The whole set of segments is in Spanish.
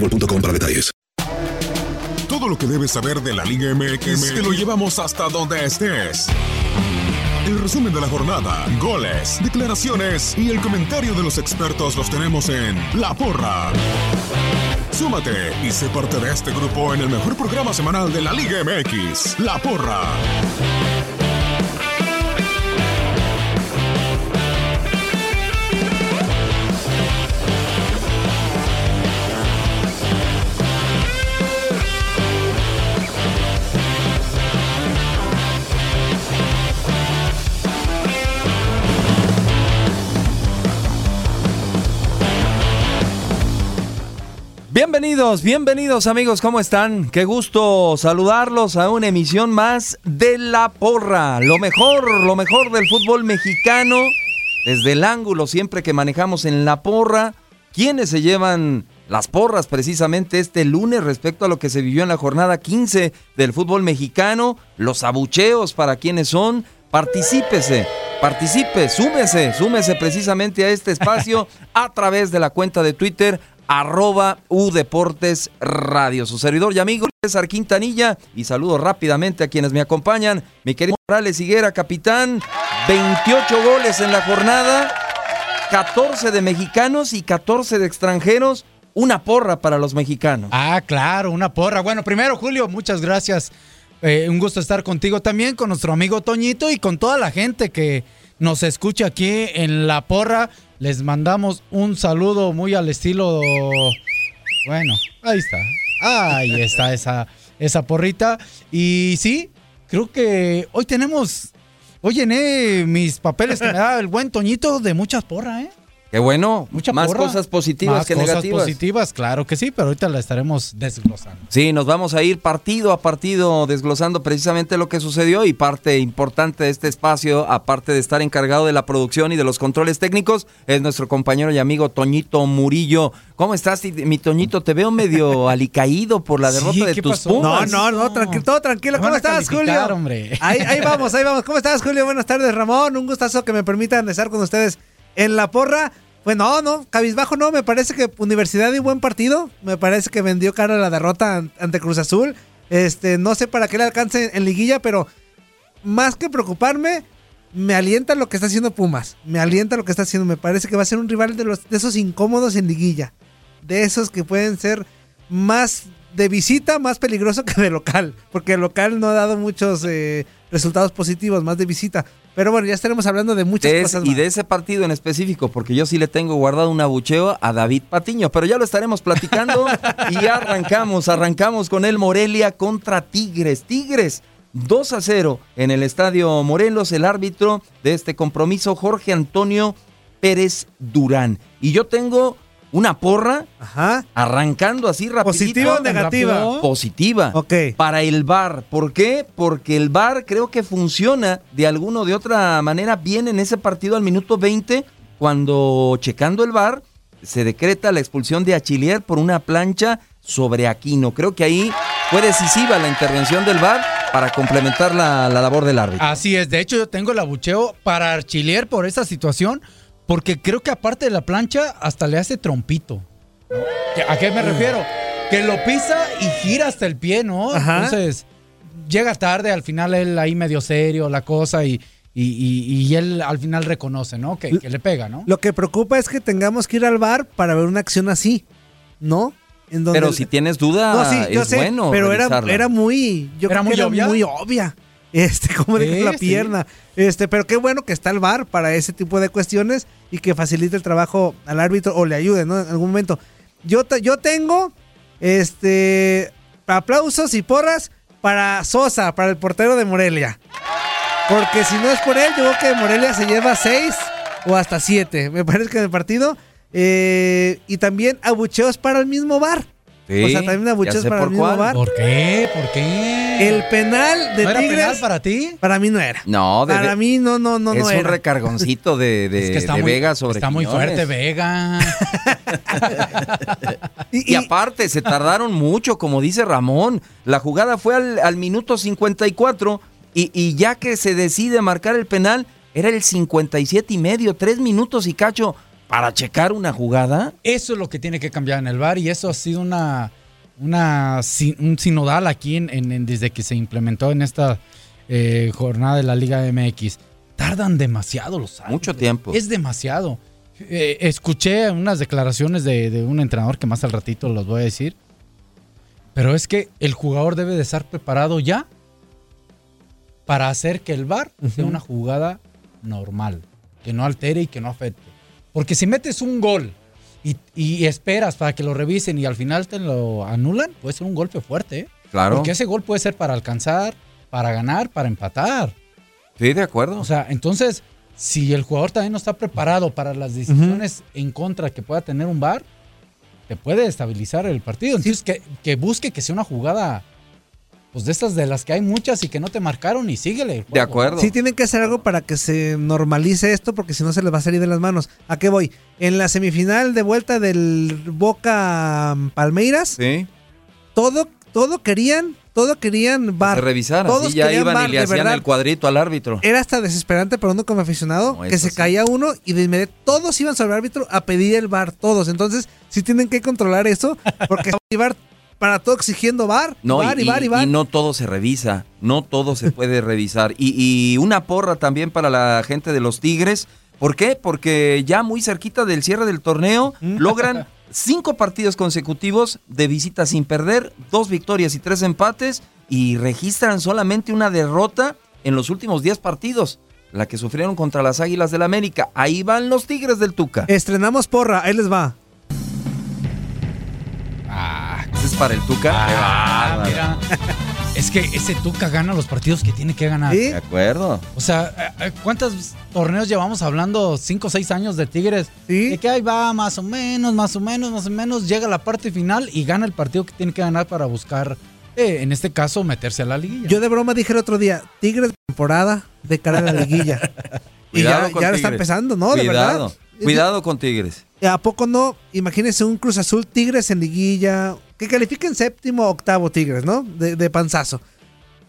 boostmobile.com para detalles. Todo lo que debes saber de la Liga MX te lo llevamos hasta donde estés. El resumen de la jornada, goles, declaraciones y el comentario de los expertos los tenemos en La Porra. Súmate y sé parte de este grupo en el mejor programa semanal de la Liga MX, La Porra. Bienvenidos, bienvenidos amigos, ¿cómo están? Qué gusto saludarlos a una emisión más de La Porra, lo mejor, lo mejor del fútbol mexicano, desde el ángulo siempre que manejamos en La Porra, quienes se llevan las porras precisamente este lunes respecto a lo que se vivió en la jornada 15 del fútbol mexicano, los abucheos para quienes son, particípese, participe, súmese, súmese precisamente a este espacio a través de la cuenta de Twitter arroba Udeportes Radio. Su servidor y amigo César Quintanilla y saludo rápidamente a quienes me acompañan. Mi querido Morales Higuera, capitán, 28 goles en la jornada, 14 de mexicanos y 14 de extranjeros. Una porra para los mexicanos. Ah, claro, una porra. Bueno, primero, Julio, muchas gracias. Eh, un gusto estar contigo también, con nuestro amigo Toñito y con toda la gente que nos escucha aquí en La Porra. Les mandamos un saludo muy al estilo. Bueno, ahí está. Ahí está esa, esa porrita. Y sí, creo que hoy tenemos. Hoy llené mis papeles me da el buen Toñito de muchas porras, ¿eh? Qué bueno, Mucha más porra. cosas positivas Más que cosas negativas. positivas, claro que sí, pero ahorita la estaremos desglosando. Sí, nos vamos a ir partido a partido desglosando precisamente lo que sucedió y parte importante de este espacio, aparte de estar encargado de la producción y de los controles técnicos, es nuestro compañero y amigo Toñito Murillo. ¿Cómo estás, mi Toñito? Te veo medio alicaído por la derrota Sí, de ¿qué tus pasó? Pumas. No, no, no, tranquilo, todo tranquilo. ¿Cómo estás, Julio? hombre. Ahí, ahí vamos, ahí vamos. ¿Cómo estás, Julio? Buenas tardes, Ramón. Un gustazo que me permitan estar con ustedes en la porra. Pues no, no, cabizbajo no. Me parece que Universidad dio buen partido. Me parece que vendió cara la derrota an- ante Cruz Azul. Este, no sé para qué le alcance en liguilla, pero más que preocuparme, me alienta lo que está haciendo Pumas. Me alienta lo que está haciendo. Me parece que va a ser un rival de, los, de esos incómodos en liguilla. De esos que pueden ser más de visita, más peligroso que de local. Porque el local no ha dado muchos eh, resultados positivos, más de visita. Pero bueno, ya estaremos hablando de muchas De cosas y de ese partido en específico, porque yo sí le tengo guardado un abucheo a David Patiño, pero ya lo estaremos platicando y arrancamos, arrancamos con el Morelia contra Tigres. Tigres 2 a 0 en el Estadio Morelos, el árbitro de este compromiso, Jorge Antonio Pérez Durán. Y yo tengo una porra arrancando así rapidito. ¿Positiva o negativa? Positiva. Para el VAR. ¿Por qué? Porque el VAR creo que funciona de alguna o de otra manera bien en ese partido al minuto 20, cuando checando el VAR se decreta la expulsión de Achillier por una plancha sobre Aquino. Creo que ahí fue decisiva la intervención del VAR para complementar la, la labor del árbitro. Así es, de hecho yo tengo el abucheo para Archilier por esa situación, porque creo que aparte de la plancha, hasta le hace trompito. ¿Qué- ¿A qué me refiero? Que lo pisa y gira hasta el pie, ¿no? Ajá. Entonces, llega tarde, al final él ahí medio serio, la cosa, y, y, y- y él al final reconoce, ¿no? Que, que le pega, ¿no? Lo que preocupa es que tengamos que ir al bar para ver una acción así, ¿no? En donde- Pero si tienes duda, No, sí, yo es sé, bueno pero era, revisarla. era muy, yo ¿Era creo que muy era obvia? muy obvia. Este, como de Sí, la sí. pierna. Este, pero qué bueno que está el VAR para ese tipo de cuestiones y que facilite el trabajo al árbitro o le ayude, ¿no? En algún momento. Yo, yo tengo, este, aplausos y porras para Sosa, para el portero de Morelia. Porque si no es por él, yo creo que Morelia se lleva seis o hasta siete, me parece que en el partido. Eh, y también abucheos para el mismo VAR. Sí, o sea, también sé para el por mismo cuál. VAR. ¿Por qué? ¿Por qué? El penal de ¿No era Tigres. penal para ti? Para mí no era. No, de Para mí no, no, no, es no un era. recargoncito de, de, Es que está de muy- Vega sobre Está muy fuerte Vega. Y, aparte, se tardaron mucho, como dice Ramón. La jugada fue al, al minuto 54 y, y ya que se decide marcar el penal, era el 57 y medio, tres minutos y cacho para checar una jugada. Eso es lo que tiene que cambiar en el bar y eso ha sido una, una un sinodal aquí en, en- en- desde que se implementó en esta eh, jornada de la Liga MX. Tardan demasiado los árbitros. Mucho tiempo. Es demasiado. Eh, escuché unas declaraciones de, de un entrenador que más al ratito los voy a decir. Pero es que el jugador debe de estar preparado ya para hacer que el VAR sea una jugada normal, que no altere y que no afecte. Porque si metes un gol y, y esperas para que lo revisen y al final te lo anulan, puede ser un golpe fuerte. ¿eh? Claro. Porque ese gol puede ser para alcanzar, para ganar, para empatar. Sí, de acuerdo. O sea, entonces, si el jugador también no está preparado para las decisiones en contra que pueda tener un VAR, te puede estabilizar el partido. Entonces, que, que busque que sea una jugada, pues de estas de las que hay muchas y que no te marcaron y síguele. el De acuerdo. Sí tienen que hacer algo para que se normalice esto porque si no se les va a salir de las manos. ¿A qué voy? En la semifinal de vuelta del Boca Palmeiras, Sí. todo, todo querían, todo querían bar. Se revisaran. Todos sí, ya querían iban VAR, y le de hacían verdad. el cuadrito al árbitro. Era hasta desesperante para uno como aficionado No, que se sí. caía uno y de inmediato todos iban sobre el árbitro a pedir el bar, todos. Entonces, sí tienen que controlar eso porque bar para todo exigiendo bar, No, bar y, y, bar y bar. y no todo se revisa, no todo se puede revisar. Y, y una porra también para la gente de los Tigres. ¿Por qué? Porque ya muy cerquita del cierre del torneo logran cinco partidos consecutivos de visita sin perder, dos victorias y tres empates y registran solamente una derrota en los últimos 10 partidos, la que sufrieron contra las Águilas del América. Ahí van los Tigres del Tuca. Estrenamos porra, ahí les va. Ese es para el Tuca. Ah, mira. Es que ese Tuca gana los partidos que tiene que ganar. ¿Sí? De acuerdo. O sea, eh, eh, ¿cuántos torneos llevamos hablando? ¿Cinco o seis años de Tigres? Sí. De que ahí va, más o menos, más o menos, más o menos. Llega a la parte final y gana el partido que tiene que ganar para buscar, eh, en este caso, meterse a la liguilla. Yo de broma dije el otro día, Tigres de temporada de cara a la liguilla. y Cuidado ya, con ya lo está empezando, ¿no? De verdad. Cuidado con Tigres. ¿A poco no? Imagínense un Cruz Azul Tigres en liguilla. Que califiquen séptimo o octavo Tigres, ¿no? De, de panzazo.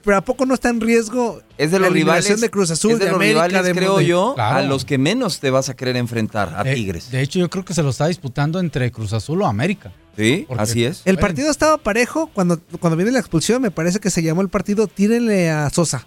Pero ¿a poco no está en riesgo Es de la los rivales. de Cruz Azul, es de, de, los América, rivales, de creo yo, Claro. a los que menos te vas a querer enfrentar, a De- Tigres. De hecho, yo creo que se lo está disputando entre Cruz Azul o América. sí, porque- así es. El partido estaba parejo cuando, cuando viene la expulsión. Me parece que se llamó el partido Tírenle a Sosa.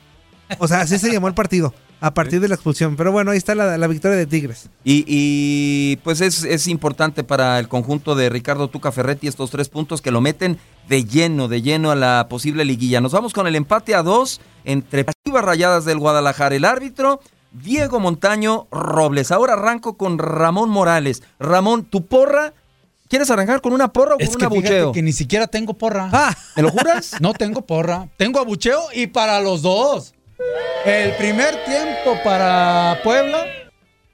O sea, así se llamó el partido. A partir de la expulsión. Pero bueno, ahí está la, la victoria de Tigres. Y, y, pues es, es importante para el conjunto de Ricardo Tuca Ferretti estos tres puntos que lo meten de lleno, de lleno a la posible liguilla. Nos vamos con el empate a dos entre Chivas Rayadas del Guadalajara. El árbitro Diego Montaño Robles. Ahora arranco con Ramón Morales. Ramón, tu porra. ¿Quieres arrancar con una porra o con Es un que fíjate abucheo? que ni siquiera tengo porra. Ah, ¿Me lo juras? No tengo porra. Tengo abucheo y para los dos. El primer tiempo para Puebla,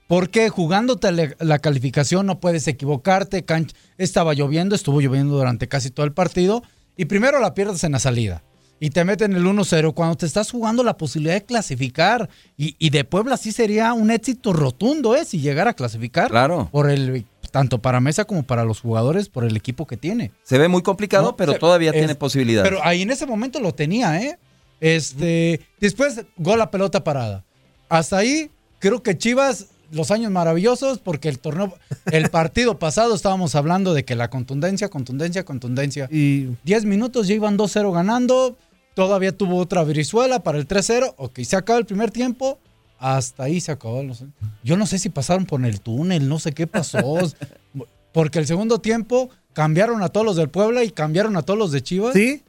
porque jugándote la, calificación no puedes equivocarte. estaba lloviendo, estuvo lloviendo durante casi todo el partido. Y primero la pierdes en la salida. Y te meten el 1-0 cuando te estás jugando la posibilidad de clasificar. Y, y de Puebla sí sería un éxito rotundo, ¿eh? Si llegara a clasificar. Claro. Por el, tanto para Mesa como para los jugadores, por el equipo que tiene. Se ve muy complicado, No, pero se- todavía es- tiene posibilidades. Pero ahí en ese momento lo tenía, ¿eh? Este, después gol a pelota parada. Hasta ahí creo que Chivas los años maravillosos porque el torneo el partido pasado estábamos hablando de que la contundencia, contundencia, contundencia. y 10 minutos ya iban 2-0 ganando, todavía tuvo otra brizuela para el 3-0, ok, se acaba el primer tiempo. Hasta ahí se acabó. no sé. Yo no sé si pasaron por el túnel, no sé qué pasó. Porque el segundo tiempo cambiaron a todos los del Puebla y cambiaron a todos los de Chivas. sí,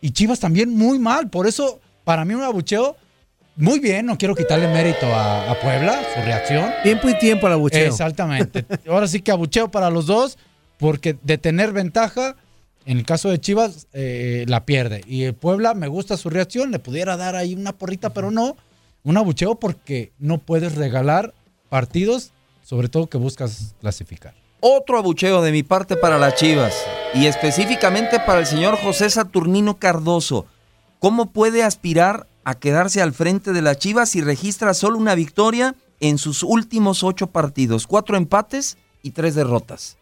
Y Chivas también muy mal. Por eso, para mí, un abucheo muy bien. No quiero quitarle mérito a, a Puebla, su reacción. tiempo y tiempo al abucheo. Exactamente. Ahora sí que abucheo para los dos, porque de tener ventaja, en el caso de Chivas, eh, la pierde. Y el Puebla, me gusta su reacción. Le pudiera dar ahí una porrita, pero no. Un abucheo porque no puedes regalar partidos, sobre todo que buscas clasificar. Otro abucheo de mi parte para las Chivas y específicamente para el señor José Saturnino Cardoso. ¿Cómo puede aspirar a quedarse al frente de las Chivas si registra solo una victoria en sus últimos ocho partidos? Cuatro empates y tres derrotas.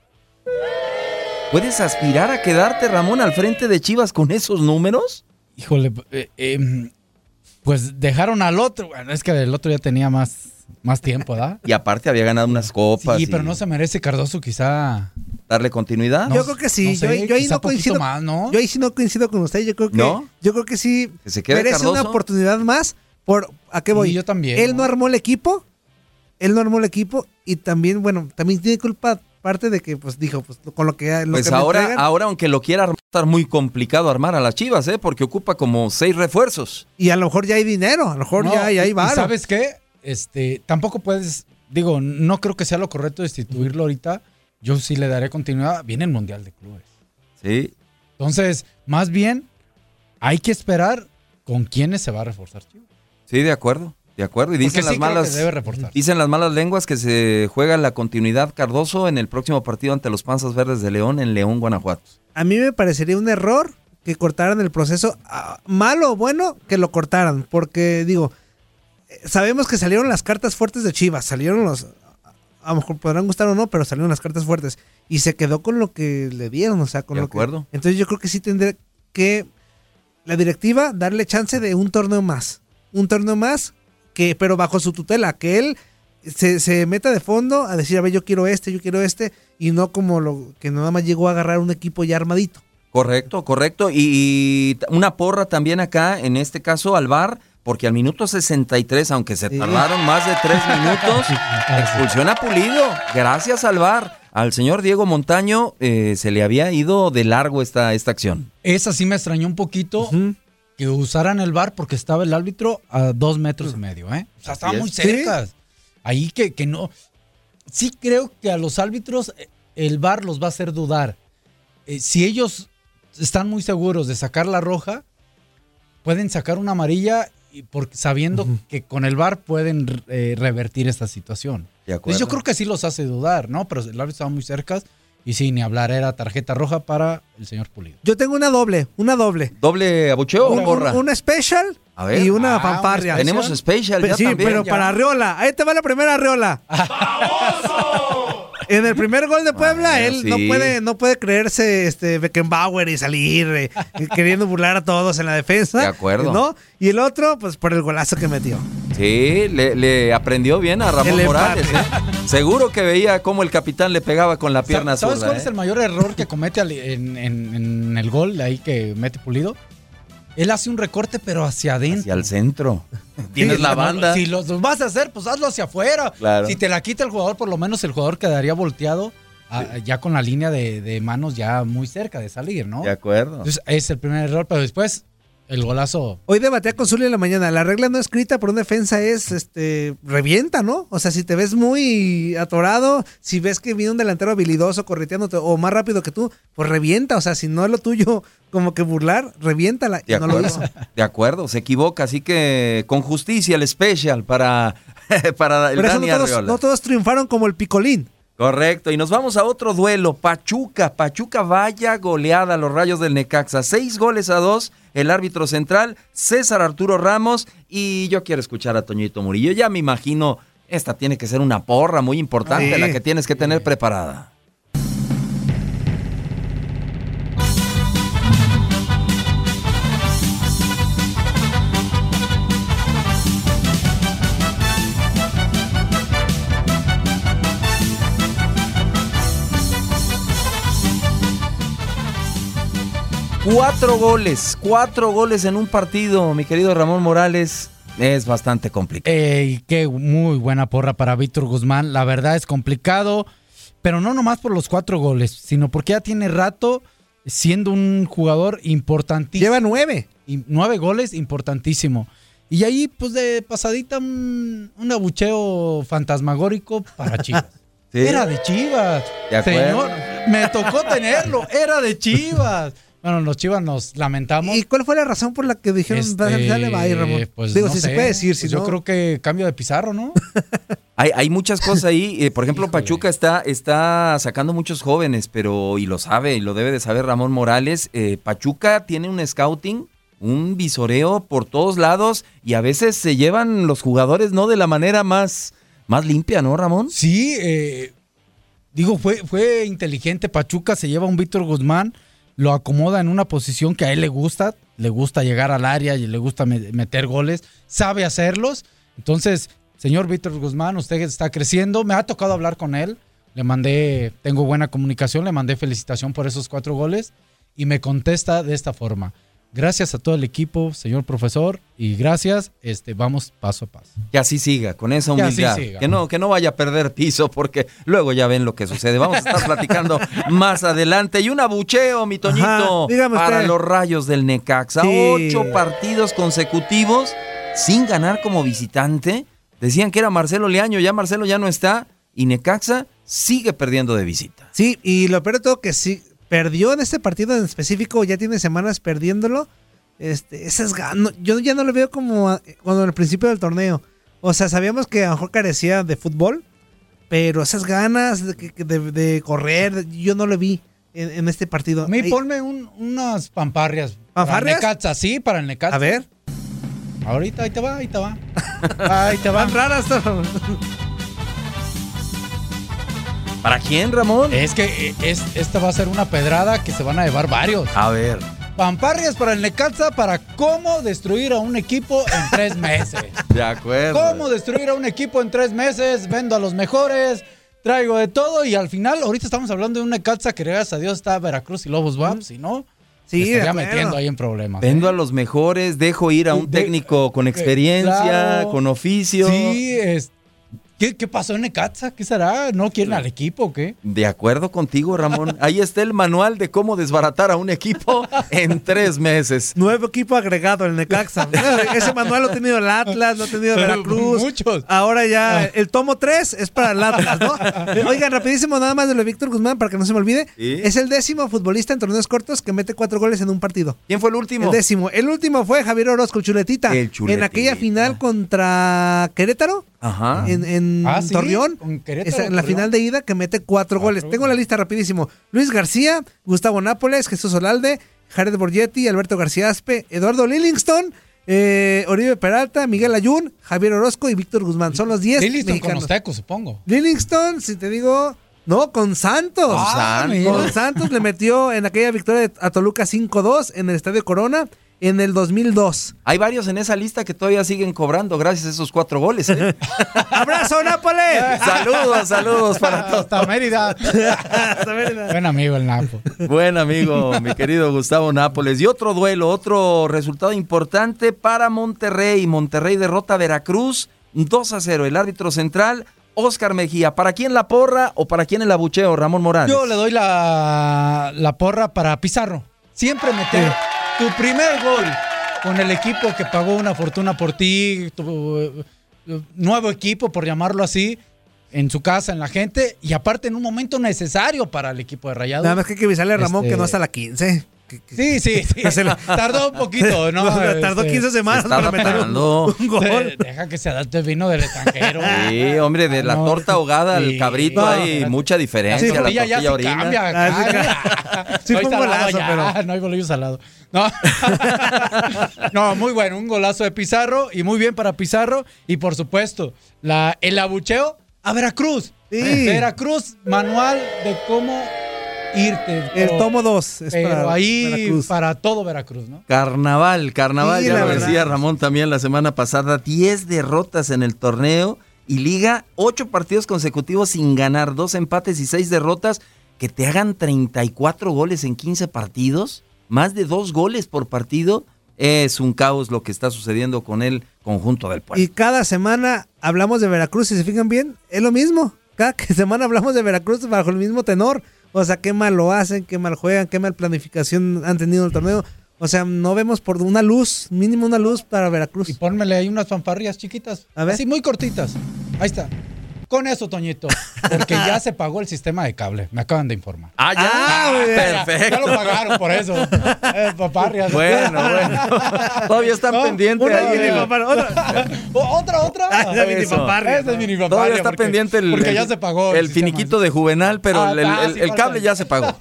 ¿Puedes aspirar a quedarte, Ramón, al frente de Chivas con esos números? Híjole, eh, eh, pues dejaron al otro. Bueno, es que el otro ya tenía más, más tiempo, ¿verdad? Y aparte había ganado unas copas. Sí, y pero no se merece Cardoso quizá. Darle continuidad. No, yo creo que sí. no sé, yo, yo ahí no coincido. más, ¿no? Yo ahí sí no coincido con usted. Yo creo que, ¿No? yo creo que sí Que se quede merece una oportunidad más. Por, ¿A qué voy? Y yo también, Él ¿no? no armó el equipo. Él no armó el equipo. Y también, bueno, también tiene culpa parte de que, pues, dijo, pues, con lo que, lo Pues que ahora, ahora, aunque lo quiera armar, estar muy complicado armar a las Chivas, ¿eh? Porque ocupa como seis refuerzos. Y a lo mejor ya hay dinero. A lo mejor No, ya, ya hay varo. ¿Sabes qué? Este, tampoco puedes, digo, no creo que sea lo correcto destituirlo ahorita. Yo sí le daré continuidad. Viene el Mundial de Clubes. Sí. Entonces, más bien, hay que esperar con quiénes se va a reforzar Chivas. Sí, de acuerdo. De acuerdo. Y dicen sí las malas. debe. Dicen las malas lenguas que se juega la continuidad Cardoso en el próximo partido ante los Panzas Verdes de León en León, Guanajuato. A mí me parecería un error que cortaran el proceso. ah, malo o bueno, que lo cortaran. Porque, digo, eh, sabemos que salieron las cartas fuertes de Chivas. Salieron los. A lo mejor podrán gustar o no, pero salieron las cartas fuertes. Y se quedó con lo que le dieron, o sea, con De lo que- acuerdo. Entonces yo creo que sí tendría que la directiva darle chance de un torneo más. Un torneo más, que, pero bajo su tutela, que él se, se meta de fondo a decir, a ver, yo quiero este, yo quiero este, y no como lo que nada más llegó a agarrar un equipo ya armadito. Correcto, correcto. Y, y una porra también acá, en este caso al VAR, porque al minuto 63, aunque se tardaron más de tres minutos, expulsión a Pulido. Gracias al VAR. Al señor Diego Montaño eh, se le había ido de largo esta, esta acción. Esa sí me extrañó un poquito que usaran el bar porque estaba el árbitro a dos metros y medio, ¿eh? O sea, estaba muy cerca. Ahí que, que no. Sí creo que a los árbitros eh, el bar los va a hacer dudar. Eh, si ellos están muy seguros de sacar la roja, pueden sacar una amarilla y por- sabiendo que con el bar pueden eh, revertir esta situación. Entonces Pues yo creo que sí los hace dudar, ¿no? Pero el árbitro estaba muy cerca y sí, ni hablar, era tarjeta roja para el señor Pulido. Yo tengo una doble, una doble. ¿Doble abucheo o porra? un- una special A ver. y una Ah, fanfarria. Tenemos special Pe- ya sí, también. pero ya. para Arriola. Ahí te va la primera Arriola. En el primer gol de Puebla, Bueno, él no puede, no puede creerse este Beckenbauer y salir eh, queriendo burlar a todos en la defensa. De acuerdo. ¿no? Y el otro, pues por el golazo que metió. Sí, le, le aprendió bien a Ramón El Morales. ¿eh? Seguro que veía cómo el capitán le pegaba con la pierna ¿Sabes zurda. cuál ¿eh? es el mayor error que comete en, en- en el gol ahí que mete Pulido? Él hace un recorte, pero hacia adentro. Hacia el centro. Tienes Sí, la banda. Si los los vas a hacer, pues hazlo hacia afuera. Claro. Si te la quita el jugador, por lo menos el jugador quedaría volteado a- ya con la línea de, de manos ya muy cerca de salir, ¿no? De acuerdo. Entonces, es el primer error, pero después el golazo. Hoy debatía con Zully en la mañana. La regla no escrita por una defensa es, este, revienta, ¿no? O sea, si te ves muy atorado, si ves que viene un delantero habilidoso correteándote o más rápido que tú, pues revienta. O sea, si no es lo tuyo como que burlar, reviéntala. Y De no lo acuerdo, hizo. de acuerdo, se equivoca, así que con justicia el special para, para el Por eso no Dani todos, no todos triunfaron como el picolín. Correcto, y nos vamos a otro duelo, Pachuca, Pachuca vaya goleada a los rayos del Necaxa, seis goles a dos, el árbitro central, César Arturo Ramos, y yo quiero escuchar a Toñito Murillo, ya me imagino, esta tiene que ser una porra muy importante, Sí. la que tienes que tener preparada. Cuatro goles, cuatro goles en un partido, mi querido Ramón Morales, es bastante complicado. Ey, qué muy buena porra para Víctor Guzmán. La verdad es complicado, pero no nomás por los cuatro goles, sino porque ya tiene rato siendo un jugador importantísimo. Lleva nueve. Y nueve goles, importantísimo. Y ahí, pues de pasadita, un, un abucheo fantasmagórico para Chivas. Sí. Era de Chivas. De acuerdo. Señor, me tocó tenerlo. Era de Chivas. Bueno, los Chivas nos lamentamos. ¿Y cuál fue la razón por la que dijeron, Este, dale, va ahí, Ramón? pues, Digo, no si se sé. puede decir, si Pues yo creo que cambio de Pizarro, ¿no? Hay, hay muchas cosas ahí. eh, por ejemplo, Pachuca está, está sacando muchos jóvenes, pero, y lo sabe, y lo debe de saber Ramón Morales, eh, Pachuca tiene un scouting, un visoreo por todos lados, y a veces se llevan los jugadores no de la manera más, más limpia, ¿no, Ramón? Sí, eh, digo, fue, fue inteligente. Pachuca se lleva a un Víctor Guzmán, lo acomoda en una posición que a él le gusta, le gusta llegar al área y le gusta me- meter goles, sabe hacerlos. Entonces, señor Víctor Guzmán, usted está creciendo. Me ha tocado hablar con él. Le mandé, tengo buena comunicación, le mandé felicitación por esos cuatro goles y me contesta de esta forma. Gracias a todo el equipo, señor profesor, y gracias, este, vamos paso a paso. Que así siga, con esa Que así humildad. siga. Que no, que no vaya a perder piso, porque luego ya ven lo que sucede. Vamos a estar platicando más adelante. Y un abucheo, mi Toñito, Ajá, para usted. los rayos del Necaxa. Sí. Ocho partidos consecutivos sin ganar como visitante. Decían que era Marcelo Leaño, ya Marcelo ya no está. Y Necaxa sigue perdiendo de visita. Sí, y lo peor de todo que sí, perdió en este partido en específico, ya tiene semanas perdiéndolo. Este, esas ganas, yo ya no lo veo como a- cuando al principio del torneo. O sea, sabíamos que a lo mejor carecía de fútbol, pero esas ganas de, de- de correr, yo no lo vi en, en este partido. A mí Ay, ponme un- unas pamparrias. ¿Pamparrias? Para el Necaxa, sí, para el Necaxa. A ver. Ahorita, ahí te va, ahí te va. Ahí te va. Van raras. ¿Para quién, Ramón? Es que eh, es, esta va a ser una pedrada que se van a llevar varios. A ver. Pamparrias para el Necaxa para cómo destruir a un equipo en tres meses. De acuerdo. ¿Cómo destruir a un equipo en tres meses? Vendo a los mejores, traigo de todo y al final, ahorita estamos hablando de un Necaxa que gracias a Dios está Veracruz y Lobos WAP, si no, Sí, estaría metiendo ahí en problemas. ¿eh? Vendo a los mejores, dejo ir a un De- técnico con eh, experiencia, claro. con oficio. Sí, es, ¿qué, ¿qué pasó en Necaxa? ¿Qué será? ¿No quieren al equipo o qué? De acuerdo contigo, Ramón. Ahí está el manual de cómo desbaratar a un equipo en tres meses. Nuevo equipo agregado, el Necaxa. Ese manual lo ha tenido el Atlas, lo ha tenido Veracruz. Muchos. Ahora ya el tomo 3 es para el Atlas, ¿no? Oigan, rapidísimo, nada más de lo de Víctor Guzmán, para que no se me olvide. Sí. Es el décimo futbolista en torneos cortos que mete cuatro goles en un partido. ¿Quién fue el último? El décimo. El último fue Javier Orozco, el chuletita. El Chuletita. En aquella final contra Querétaro. Ajá. En, en Ah, sí, Torreón. con Querétaro, Esa- en la Torreón. final de ida que mete cuatro goles. Tengo la lista rapidísimo. Luis García, Gustavo Nápoles, Jesús Olalde, Jared Borgetti, Alberto García Aspe, Eduardo Lillingston, eh, Oribe Peralta, Miguel Ayun, Javier Orozco y Víctor Guzmán. Son los 10 Listo con mexicanos. los tecos, supongo. Lillingston, si te digo, no, con Santos. Ah. Con Santos le metió en aquella victoria a Toluca 5-2 en el Estadio Corona en el 2002. Hay varios en esa lista que todavía siguen cobrando gracias a esos cuatro goles. ¿eh? ¡Abrazo, Nápoles! saludos, saludos para todos. Hasta Mérida. Buen amigo el Napo. Buen amigo, mi querido Gustavo Nápoles. Y otro duelo, otro resultado importante para Monterrey. Monterrey derrota a Veracruz 2 a 0. El árbitro central, Oscar Mejía. ¿Para quién la porra o para quién el abucheo, Ramón Morales? Yo le doy la, la porra para Pizarro. Siempre meter tu primer gol con el equipo que pagó una fortuna por ti, tu eh, nuevo equipo, por llamarlo así, en su casa, en la gente, y aparte en un momento necesario para el equipo de Rayados. Nada más que hay que avisarle a Ramón Este- que no hasta la 15. Que- que- Sí, sí, sí. La- Tardó un poquito, ¿no? Tardó Este, 15 semanas se está para meter un, un gol. de- Deja que se adapte el vino del extranjero. Sí, hombre, de la No, torta ahogada al sí. cabrito No, hay mucha diferencia. Sí, la tortilla ya tortilla sí orina. cambia. Ah, sí fue un golazo, ya, pero- No hay bolillo salado. No. no, muy bueno. Un golazo de Pizarro y muy bien para Pizarro. Y por supuesto, la, el abucheo a Veracruz. Sí. Veracruz, manual de cómo irte. El tomo 2 es Pero para ahí Veracruz. para todo Veracruz, ¿no? Carnaval, carnaval, Sí, ya lo verdad. decía Ramón también la semana pasada, 10 derrotas en el torneo y liga, 8 partidos consecutivos sin ganar, 2 empates y 6 derrotas, que te hagan 34 goles en 15 partidos, más de 2 goles por partido, es un caos lo que está sucediendo con el conjunto del pueblo. Y cada semana hablamos de Veracruz, si se fijan bien, es lo mismo. Cada semana hablamos de Veracruz bajo el mismo tenor. O sea, qué mal lo hacen, qué mal juegan, qué mal planificación han tenido en el torneo. O sea, no vemos por una luz, mínimo una luz para Veracruz. Y pónmele ahí unas fanfarrias chiquitas. A ver. Así muy cortitas. Ahí está. Con eso, Toñito. Porque ya se pagó el sistema de cable. Me acaban de informar. Ah, ya, Ah, perfecto. Ya lo pagaron por eso. Eh, fanfarrias. Bueno, bueno. Todavía están No, pendientes. Una ahí mini el- papá, otra. Otra, otra. Ah, esa mini Eso. paparria, Esa es mini Todavía está porque- pendiente el, Porque ya el- se pagó. el sistema. finiquito de Juvenal, pero Ah, el, el- ah, el- sí, el falta. cable ya se pagó.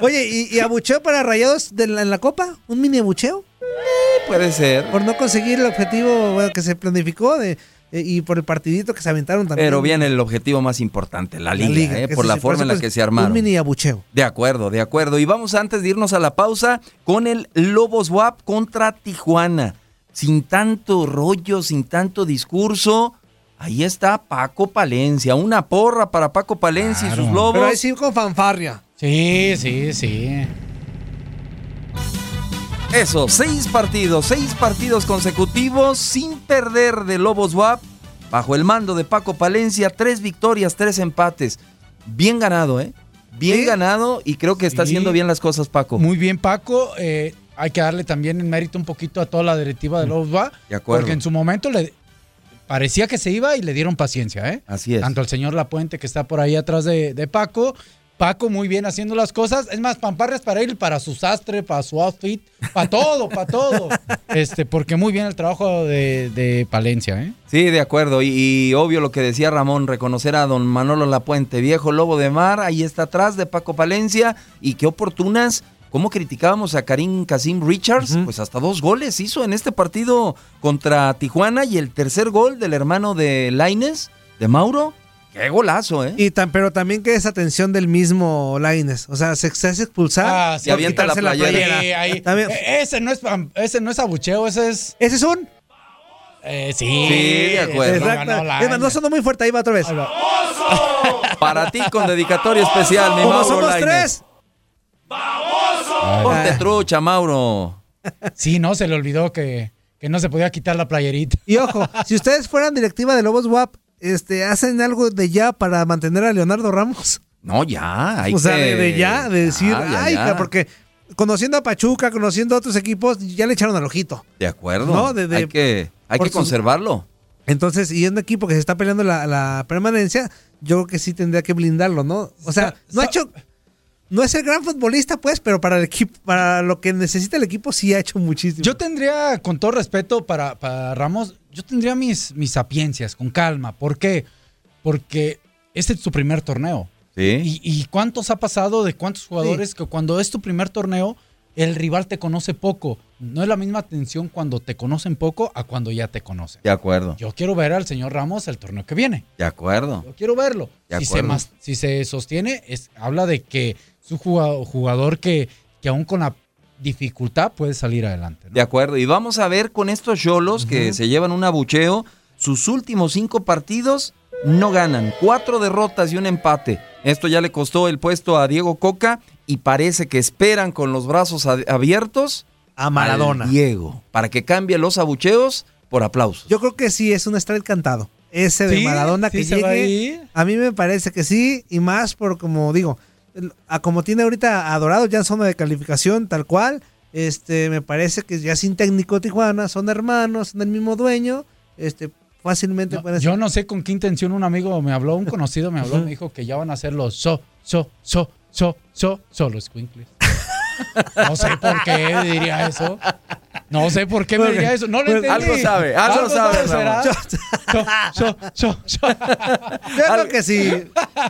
Oye, ¿y, y abucheo para Rayados de la- en la Copa? ¿Un mini abucheo? Puede ser. Por no conseguir el objetivo bueno, que se planificó de, eh, y por el partidito que se aventaron también. Pero viene el objetivo más importante, la liga, eh, por sí, la sí, forma en la pues, que se armaron. Un mini abucheo. De acuerdo, de acuerdo. Y vamos antes de irnos a la pausa con el Lobos WAP contra Tijuana. Sin tanto rollo, sin tanto discurso. Ahí está Paco Palencia. Una porra para Paco Palencia y sus lobos. Pero ahí sí con fanfarria. Sí, sí, sí. Eso, seis partidos, seis partidos consecutivos sin perder de Lobos WAP. Bajo el mando de Paco Palencia, tres victorias, tres empates. Bien ganado, ¿eh? Bien Sí. ganado y creo que está Sí. haciendo bien las cosas, Paco. Muy bien, Paco. Eh, hay que darle también el mérito un poquito a toda la directiva de Lobos Va. De acuerdo. Porque en su momento le parecía que se iba y le dieron paciencia, ¿eh? Así es. Tanto el señor Lapuente que está por ahí atrás de, de Paco. Paco muy bien haciendo las cosas. Es más, pamparras para él, para su sastre, para su outfit, para todo, para todo. Este, porque muy bien el trabajo de, de Palencia, ¿eh? Sí, de acuerdo. Y, y obvio lo que decía Ramón, reconocer a don Manolo Lapuente, viejo lobo de mar, ahí está atrás de Paco Palencia. Y qué oportunas, cómo criticábamos a Karim Kasim Richards, pues hasta dos goles hizo en este partido contra Tijuana y el tercer gol del hermano de Laines, de Mauro. Qué golazo, ¿eh? Y tan, pero también que esa atención del mismo Laines. O sea, se, se hace expulsar. Ah, sí, por avienta la playera. Sí, ahí. También- Eh, Ese no es ese no es abucheo, ese es. Ese es un. eh, sí. Sí, de acuerdo. Exacto. Lainez. no sonó muy fuerte, ahí va otra vez. Va. Para ti con dedicatoria especial, mi Como Mauro somos Lainez. tres. Ponte trucha, Mauro. Sí, no, se le olvidó que, que no se podía quitar la playerita. Y ojo, si ustedes fueran directiva de Lobos WAP, este, ¿hacen algo de ya para mantener a Leonardo Ramos? No, ya. Hay o sea, que- de, de ya, de decir, Ya, ya, ay, ya. porque conociendo a Pachuca, conociendo a otros equipos, ya le echaron al ojito. De acuerdo. No, de- de- hay que, hay que conservarlo. Entonces, y es un equipo que se está peleando la, la permanencia, yo creo que sí tendría que blindarlo, ¿no? O sea, Sa- no ha hecho, no es el gran futbolista, pues, pero para el equipo, para lo que necesita el equipo, sí ha hecho muchísimo. Yo tendría, con todo respeto para, para Ramos, yo tendría mis, mis sapiencias, con calma. ¿Por qué? Porque este es tu primer torneo. Sí. ¿Y, y cuántos ha pasado de cuántos jugadores que cuando es tu primer torneo, el rival te conoce poco? No es la misma atención cuando te conocen poco a cuando ya te conocen. De acuerdo. Yo quiero ver al señor Ramos el torneo que viene. De acuerdo. Yo quiero verlo. De Si se, acuerdo. mas- si se sostiene, es, habla de que es un jugador, jugador que, que aún con la dificultad puede salir adelante. ¿no? De acuerdo. Y vamos a ver con estos cholos que se llevan un abucheo. Sus últimos cinco partidos no ganan. Cuatro derrotas y un empate. Esto ya le costó el puesto a Diego Coca y parece que esperan con los brazos abiertos a Maradona. al Diego para que cambie los abucheos por aplausos. Yo creo que sí, es un strike cantado. Ese de Sí, Maradona sí que a llegue. A mí me parece que sí, y más por como digo, a como tiene ahorita adorado ya en zona de calificación, tal cual. Este, me parece que ya sin técnico Tijuana, son hermanos, son el mismo dueño. Este, fácilmente No, pueden yo no sé con qué intención un amigo me habló, un conocido me habló, me dijo que ya van a hacer los so, so, so, so, so, so, los squinkles. No sé por qué diría eso. No sé por qué me diría eso. No lo Pues, entendí. algo sabe, algo sabe, ¿será? Yo creo que sí.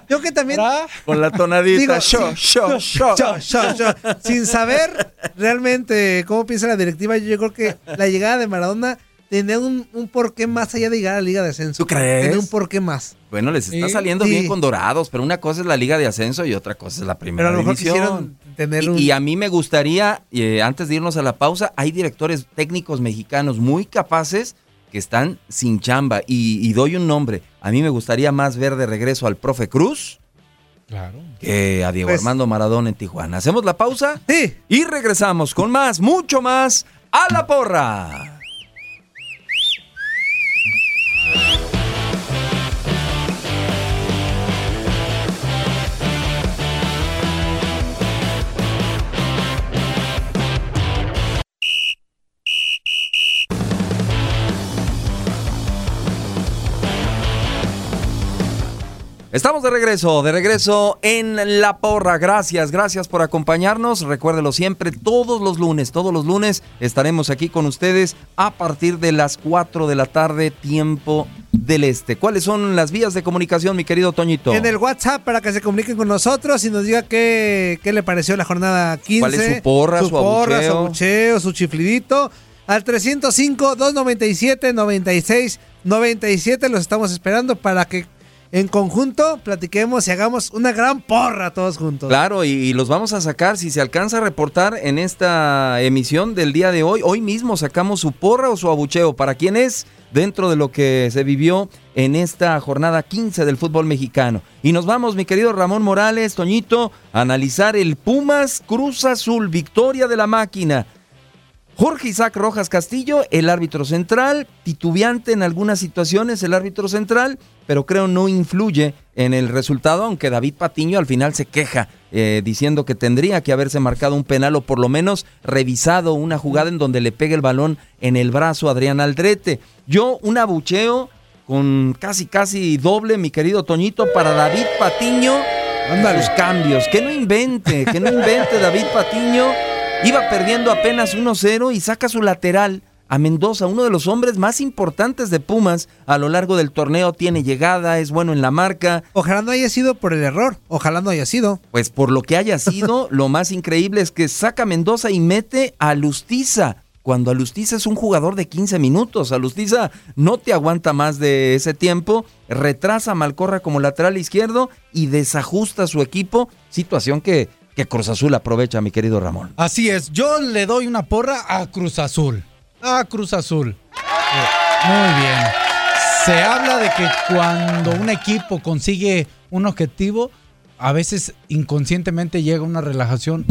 Yo que también. Con la tonadita. Sho, sho. Yo, yo, yo, sin saber realmente cómo piensa la directiva, yo creo que la llegada de Maradona tenía un, un porqué más allá de llegar a la Liga de Ascenso. ¿Tú crees? Tenía un porqué más. Bueno, les está Sí, saliendo sí. bien con Dorados, pero una cosa es la Liga de Ascenso y otra cosa es la primera Pero a lo mejor división. quisieron tener Y, un... y a mí me gustaría, eh, antes de irnos a la pausa, hay directores técnicos mexicanos muy capaces que están sin chamba. Y, y doy un nombre. A mí me gustaría más ver de regreso al profe Cruz Claro. que a Diego Pues- Armando Maradona en Tijuana. ¿Hacemos la pausa? Sí. Y regresamos con más, mucho más, a la porra. Yeah. Estamos de regreso, de regreso en La Porra. Gracias, gracias por acompañarnos. Recuérdelo siempre, todos los lunes, todos los lunes estaremos aquí con ustedes a partir de las 4 de la tarde, tiempo del este. ¿Cuáles son las vías de comunicación, mi querido Toñito? En el WhatsApp para que se comuniquen con nosotros y nos diga qué, qué le pareció la jornada 15. ¿Cuál es su porra, su porra, abucheo? su abucheo, su chiflidito. Al 305-297-96-97 los estamos esperando para que en conjunto platiquemos y hagamos una gran porra todos juntos. Claro, y, los vamos a sacar si se alcanza a reportar en esta emisión del día de hoy. Hoy mismo sacamos su porra o su abucheo. ¿Para quién es? Dentro de lo que se vivió en esta jornada 15 del fútbol mexicano. Y nos vamos, mi querido Ramón Morales, Toñito, a analizar el Pumas Cruz Azul, victoria de la máquina. Jorge Isaac Rojas Castillo, el árbitro central, titubeante en algunas situaciones el árbitro central, pero creo no influye en el resultado, aunque David Patiño al final se queja eh, diciendo que tendría que haberse marcado un penal o por lo menos revisado una jugada en donde le pegue el balón en el brazo a Adrián Aldrete. Yo un abucheo con casi casi doble, mi querido Toñito, para David Patiño. Ándale. Sus cambios, que no invente, que no invente David Patiño. Iba perdiendo apenas 1-0 y saca su lateral a Mendoza, uno de los hombres más importantes de Pumas a lo largo del torneo. Tiene llegada, es bueno en la marca. Ojalá no haya sido por el error. Ojalá no haya sido. Pues por lo que haya sido, lo más increíble es que saca a Mendoza y mete a Lustiza. Cuando Alustiza es un jugador de 15 minutos, Alustiza no te aguanta más de ese tiempo, retrasa a Malcorra como lateral izquierdo y desajusta a su equipo, situación que, que Cruz Azul aprovecha, mi querido Ramón. Así es, yo le doy una porra a Cruz Azul. A Cruz Azul. Eh, Muy bien. Se habla de que cuando un equipo consigue un objetivo, a veces inconscientemente llega una relajación.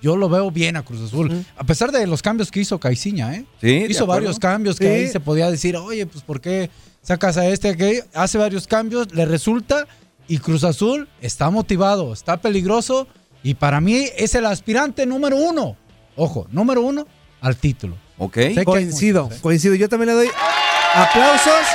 Yo lo veo bien a Cruz Azul. A pesar de los cambios que hizo Caiciña, ¿eh? Sí, hizo varios cambios que Sí. ahí se podía decir, oye, pues ¿por qué sacas a este? Que hace varios cambios, le resulta y Cruz Azul está motivado, está peligroso y para mí es el aspirante número uno. Ojo, número uno al título. ¿Ok? Coincido, coincido. Yo también le doy aplausos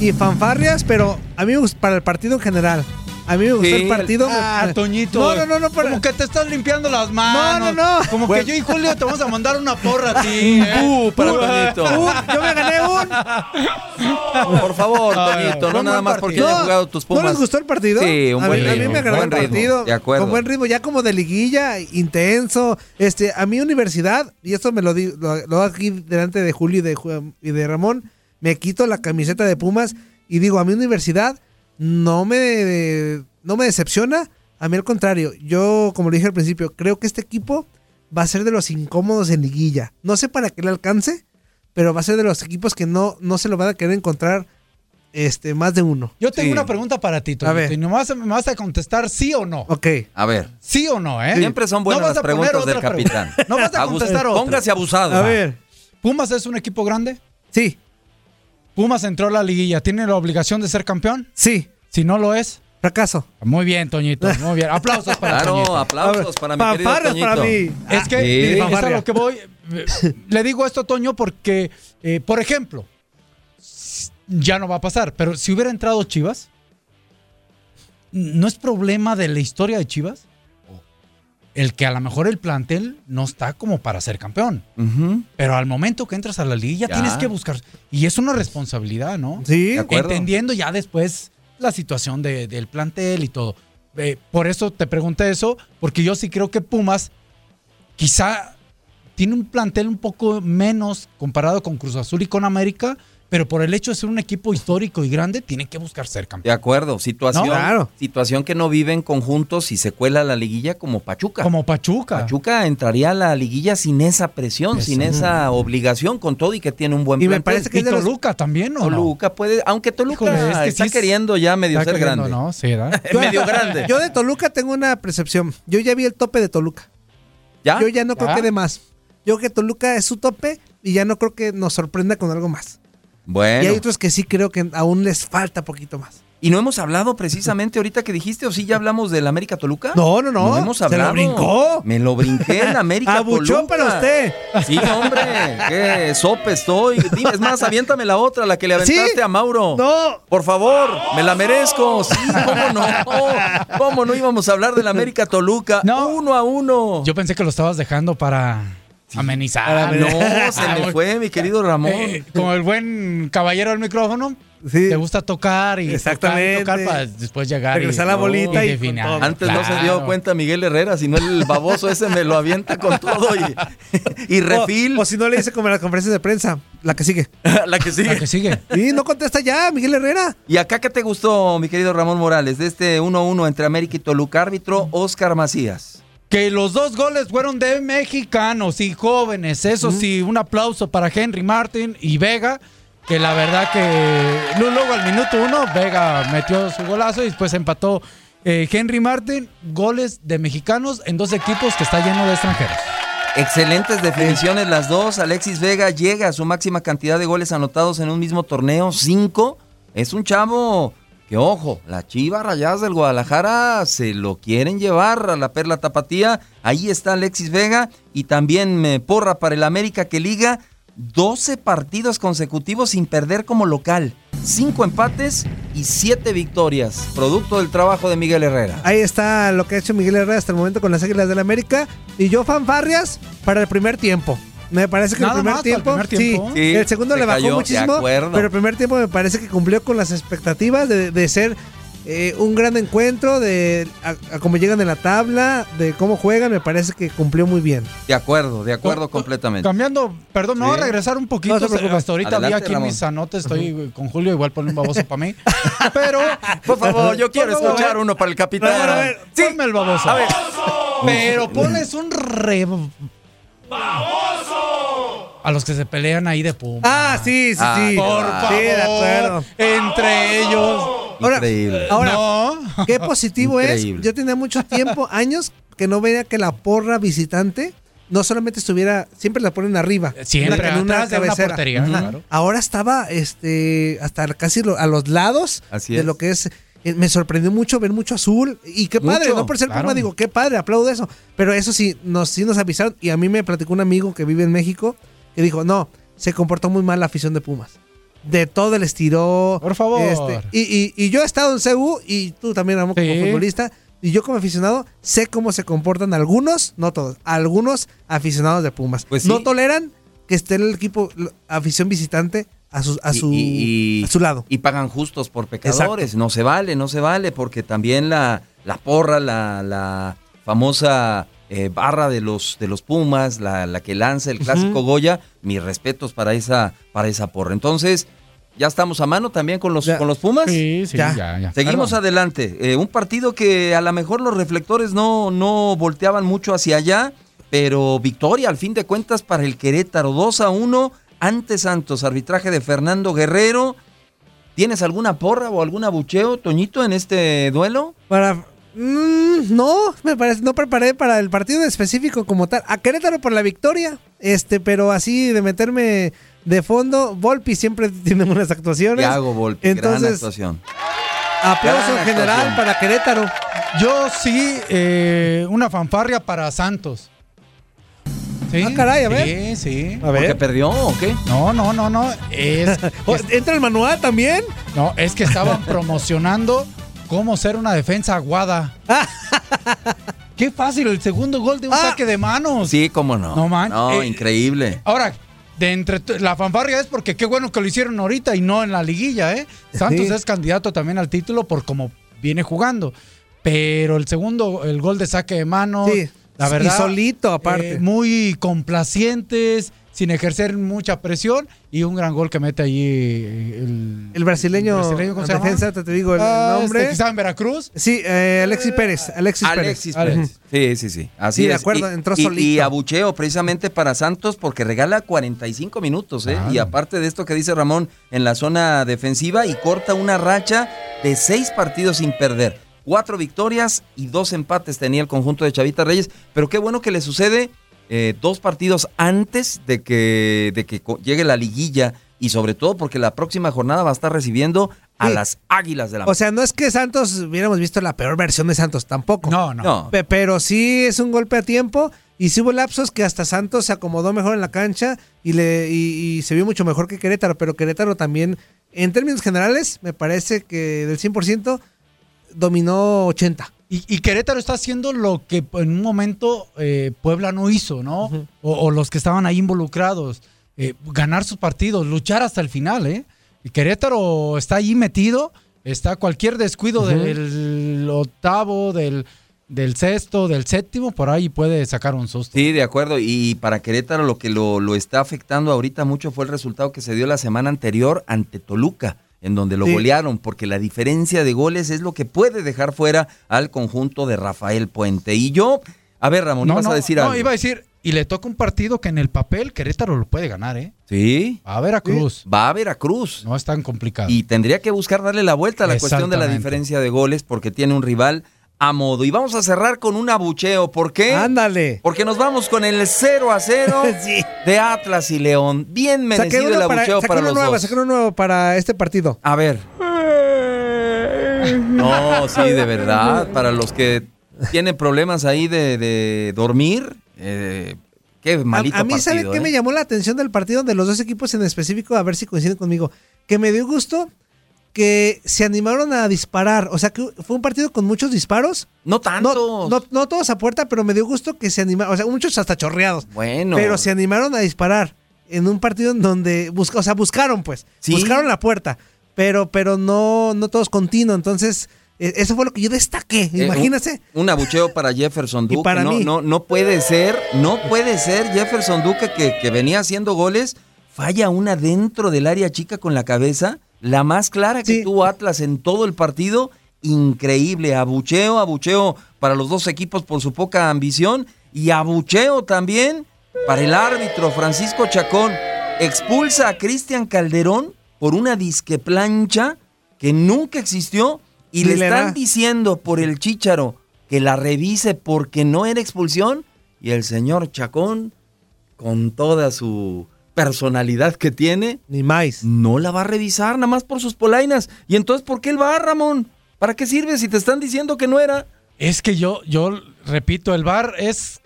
y fanfarrias, pero a mí me gusta para el partido en general. A mí me gustó Sí, el partido. Ah, Toñito. No, no, no, no, para- Como que te estás limpiando las manos. No, no, no. Como Bueno. que yo y Julio te vamos a mandar una porra a ti. ¿eh? Uh, para Uh, Toñito. uh, yo me gané un. Por favor, Toñito, no nada más porque partido. hayan jugado tus Pumas. ¿No les gustó el partido? Sí, un a buen mí, a mí ritmo, me agradó el ritmo, partido. de acuerdo. Con buen ritmo, ya como de liguilla, intenso. Este, a mi universidad, y esto me lo digo lo, lo aquí delante de Julio y de, Ju- y de Ramón, me quito la camiseta de Pumas y digo, a mi universidad no me, no me decepciona. A mí al contrario, yo, como lo dije al principio, creo que este equipo va a ser de los incómodos en liguilla. No sé para qué le alcance, pero va a ser de los equipos que no, no se lo van a querer encontrar este, más de uno. Yo tengo Sí. una pregunta para ti, Toñito. A ver. Y nomás me vas a contestar sí o no. Ok. A ver, ¿Sí o no, eh? siempre son buenas No vas las a poner preguntas del capitán. pregunta. No vas a contestar otra. Póngase abusado. A ver. ¿Pumas es un equipo grande? Sí, ¿Pumas entró a la liguilla? ¿Tiene la obligación de ser campeón? sí. Si no lo es, Fracaso. Muy bien, Toñito, muy bien. Aplausos para Claro, Toñito. aplausos para mi querido Fanfarrias Toñito. para mí. Es que sí. eh, es a lo que voy. Le digo esto, Toño, porque, eh, por ejemplo, s- ya no va a pasar, pero si hubiera entrado Chivas, ¿no es problema de la historia de Chivas? El que a lo mejor el plantel no está como para ser campeón. Pero al momento que entras a la liga Ya. tienes que buscar. Y es una responsabilidad, ¿no? Sí. De. Entendiendo ya después la situación de- del plantel y todo. Eh, por eso te pregunté eso, porque yo sí creo que Pumas quizá tiene un plantel un poco menos comparado con Cruz Azul y con América, pero por el hecho de ser un equipo histórico y grande, tiene que buscar ser De campeón. acuerdo, situación, No, claro. situación que no vive en conjuntos y se cuela la liguilla como Pachuca. Como Pachuca. Pachuca entraría a la liguilla sin esa presión, sin esa obligación, con todo y que tiene un buen Y me parece que Y es de los- Toluca también, ¿o no? Toluca puede, aunque Toluca Híjole, es que está sí queriendo ya medio ser grande. ¿no? Sí, ¿verdad? medio grande. Yo de Toluca tengo una percepción. Yo ya vi el tope de Toluca. ¿Ya? Yo ya no creo que de más. Yo creo que Toluca es su tope y ya no creo que nos sorprenda con algo más. Bueno. Y hay otros que sí creo que aún les falta poquito más. Y no hemos hablado precisamente ahorita que dijiste, o sí ya hablamos del América Toluca. No, no, no. No hemos Se lo hablado. brincó. Me lo brinqué en América Abuchó Toluca. para usted. Sí, hombre, qué sope estoy. Dime, es más, aviéntame la otra, la que le aventaste ¿Sí? a Mauro. No. Por favor, me la merezco. Sí, cómo no. ¿Cómo no íbamos a hablar del América Toluca? No. Uno a uno. Yo pensé que lo estabas dejando para amenizar. Ah, no, se Ah, me fue, mi querido Ramón. Eh, como el buen caballero del micrófono, Sí. te gusta tocar y Exactamente. tocar, y tocar para después llegar Regresar y, la bolita y con todo. Antes no se dio cuenta Miguel Herrera, sino el baboso ese me lo avienta con todo y, y refil. O, o si no le dice como en las conferencias de prensa, la que sigue. la que sigue. La que sigue. Y no contesta ya, Miguel Herrera. ¿Y acá qué te gustó, mi querido Ramón Morales, de este 1-1 entre América y Toluca? Árbitro Oscar Macías. Que los dos goles fueron de mexicanos y jóvenes. Eso sí, un aplauso para Henry Martin y Vega. Que la verdad que luego al minuto uno Vega metió su golazo y después empató eh, Henry Martin. Goles de mexicanos en dos equipos que está lleno de extranjeros. Excelentes definiciones las dos. Alexis Vega llega a su máxima cantidad de goles anotados en un mismo torneo, cinco. Es un chavo que, ojo, la Chiva Rayadas del Guadalajara se lo quieren llevar a la Perla Tapatía. Ahí está Alexis Vega y también eh, porra para el América que liga 12 partidos consecutivos sin perder como local. Cinco empates y siete victorias, producto del trabajo de Miguel Herrera. Ahí está lo que ha hecho Miguel Herrera hasta el momento con las Águilas del América. Y yo fanfarrias para el primer tiempo. Me parece que Nada el primer más para el tiempo, primer tiempo. Sí, Sí, el segundo se le bajó cayó, de muchísimo, acuerdo. pero el primer tiempo me parece que cumplió con las expectativas de, de ser eh, un gran encuentro, de a, a cómo llegan en la tabla, de cómo juegan, me parece que cumplió muy bien. De acuerdo, de acuerdo completamente. Cambiando, perdón, me voy a regresar un poquito. No se hasta ahorita vi aquí Ramón. mis anotes, estoy con Julio, igual pone un baboso para mí. Pero, Por favor, yo quiero escuchar uno para el capitán. A ver, a ver, sí, ponme el baboso. A ver. Pero pones un re... A los que se pelean ahí de Puma. Ah, sí, sí, Ah, sí. qué Por favor. Sí, de acuerdo. Entre ellos. Ahora, Increíble. Ahora, no. qué positivo es. Yo tenía mucho tiempo, años, que no veía que la porra visitante no solamente estuviera, siempre la ponen arriba. Siempre en atrás de una portería, claro. Ahora estaba este hasta casi lo- a los lados Así de es. lo que es. Eh, Me sorprendió mucho ver mucho azul. Y qué padre, Mucho, no por ser claro. Puma, digo, qué padre, aplaudo eso. Pero eso sí, nos, sí nos avisaron. Y a mí me platicó un amigo que vive en México que dijo: No, se comportó muy mal la afición de Pumas. De todo el estilo. Por favor. Este, y, y- y yo he estado en CU y tú también, Ramón, como futbolista. Y yo como aficionado sé cómo se comportan algunos, no todos, algunos aficionados de Pumas. Pues sí. No toleran que esté el equipo, afición visitante a su, a Y- su, y- y- a su lado. Y pagan justos por pecadores. No se vale, no se vale, porque también la, la porra, la, la famosa eh, barra de los, de los Pumas, la, la que lanza el clásico Goya, mis respetos para esa, para esa porra. Entonces, ya estamos a mano también con los, Ya. con los Pumas. Sí, sí, Ya. ya, ya. Seguimos Perdón. adelante. Eh, un partido que a lo mejor los reflectores no, no volteaban mucho hacia allá, pero victoria al fin de cuentas para el Querétaro 2 a 1 ante Santos. Arbitraje de Fernando Guerrero. ¿Tienes alguna porra o algún abucheo, Toñito, en este duelo? Para. Mm, no, me parece, no preparé para el partido específico como tal. A Querétaro por la victoria, este, pero así de meterme de fondo, Volpi siempre tiene buenas actuaciones. Thiago Volpi, gran Entonces, actuación. Aplauso Gran general actuación. para Querétaro. Yo sí, eh, una fanfarria para Santos. Sí, Ah, caray, a ver. Sí, sí. A ¿Porque ver. perdió o qué? No, no, no, no. Es, ¿Entra el manual también? no, es que estaban promocionando cómo ser una defensa aguada. Qué fácil, el segundo gol de un Ah. saque de manos. Sí, cómo no. No, man. No, Eh, increíble. Ahora, de entre la fanfarria es porque qué bueno que lo hicieron ahorita y no en la liguilla, ¿eh? Santos Sí. es candidato también al título por cómo viene jugando. Pero el segundo, el gol de saque de manos, Sí. La Y verdad. solito, aparte. eh, muy complacientes, sin ejercer mucha presión y un gran gol que mete ahí eh, el, El brasileño, el brasileño, ¿cómo se llama? defensa, te, te digo el Ah, nombre. este que estaba en Veracruz. Sí, eh, Alexis Pérez. Alexis, Alexis Pérez. Pérez. Sí, sí, sí. Así Sí, de es. acuerdo, Y- entró y, solito. Y abucheo precisamente para Santos porque regala 45 minutos, ¿eh? Claro. Y aparte de esto que dice Ramón, en la zona defensiva y corta una racha de seis partidos sin perder. Cuatro victorias y dos empates tenía el conjunto de Chavita Reyes. Pero qué bueno que le sucede eh, dos partidos antes de que, de que llegue la liguilla y sobre todo porque la próxima jornada va a estar recibiendo a Sí. las Águilas de la O sea, no es que Santos hubiéramos visto la peor versión de Santos, tampoco. No, no. No. Pe- Pero sí es un golpe a tiempo. Y sí hubo lapsos que hasta Santos se acomodó mejor en la cancha y, le, y, y se vio mucho mejor que Querétaro. Pero Querétaro también, en términos generales, me parece que del 100% dominó 80. Y, y Querétaro está haciendo lo que en un momento eh, Puebla no hizo, ¿no? o, o los que estaban ahí involucrados. eh, ganar sus partidos, luchar hasta el final, ¿eh? Y Querétaro está ahí metido, está cualquier descuido del octavo, del, del sexto, del séptimo, por ahí puede sacar un susto. Sí, de acuerdo. Y para Querétaro lo que lo, lo está afectando ahorita mucho fue el resultado que se dio la semana anterior ante Toluca, en donde lo Sí. golearon, porque la diferencia de goles es lo que puede dejar fuera al conjunto de Rafael Puente. Y yo, a ver, Ramón, ibas a decir no, algo. iba a decir, y le toca un partido que en el papel Querétaro lo puede ganar, ¿eh? Sí, A Veracruz. va a Veracruz. No es tan complicado. Y tendría que buscar darle la vuelta a la cuestión de la diferencia de goles porque tiene un rival a modo. Y vamos a cerrar con un abucheo. ¿Por qué? Ándale. Porque nos vamos con el 0 a 0 Sí. de Atlas y León. Bien merecido el abucheo para uno los nuevo, dos. nuevo para este partido. A ver. No, sí, de verdad. Para los que tienen problemas ahí de, de dormir, eh, qué A, malito a mí, partido. ¿sabe qué eh? me llamó la atención del partido de los dos equipos en específico? A ver si coinciden conmigo. Que me dio gusto que se animaron a disparar. O sea, que fue un partido con muchos disparos. No No, tantos. no, no todos a puerta, pero me dio gusto que se animaron. O sea, muchos hasta chorreados. Bueno. Pero se animaron a disparar en un partido en donde busca, o sea, buscaron pues, Sí. buscaron la puerta, pero pero no no todos continuo, entonces eh, eso fue lo que yo destaqué, Eh, imagínese. Un, un abucheo para Jefferson Y Duque. para no, mí. no, no puede ser, no puede ser Jefferson Duque que, que venía haciendo goles, falla una dentro del área chica con la cabeza, la más clara que Sí. tuvo Atlas en todo el partido. Increíble, abucheo, abucheo para los dos equipos por su poca ambición y abucheo también para el árbitro Francisco Chacón. Expulsa a Cristian Calderón por una disque plancha que nunca existió y le le están da. diciendo por el chícharo que la revise porque no era expulsión y el señor Chacón con toda su personalidad que tiene Ni más. no la va a revisar nada más por sus polainas y entonces ¿por qué él va Ramón? ¿Para qué sirve si te están diciendo que no era? Es que yo, yo repito, el bar es,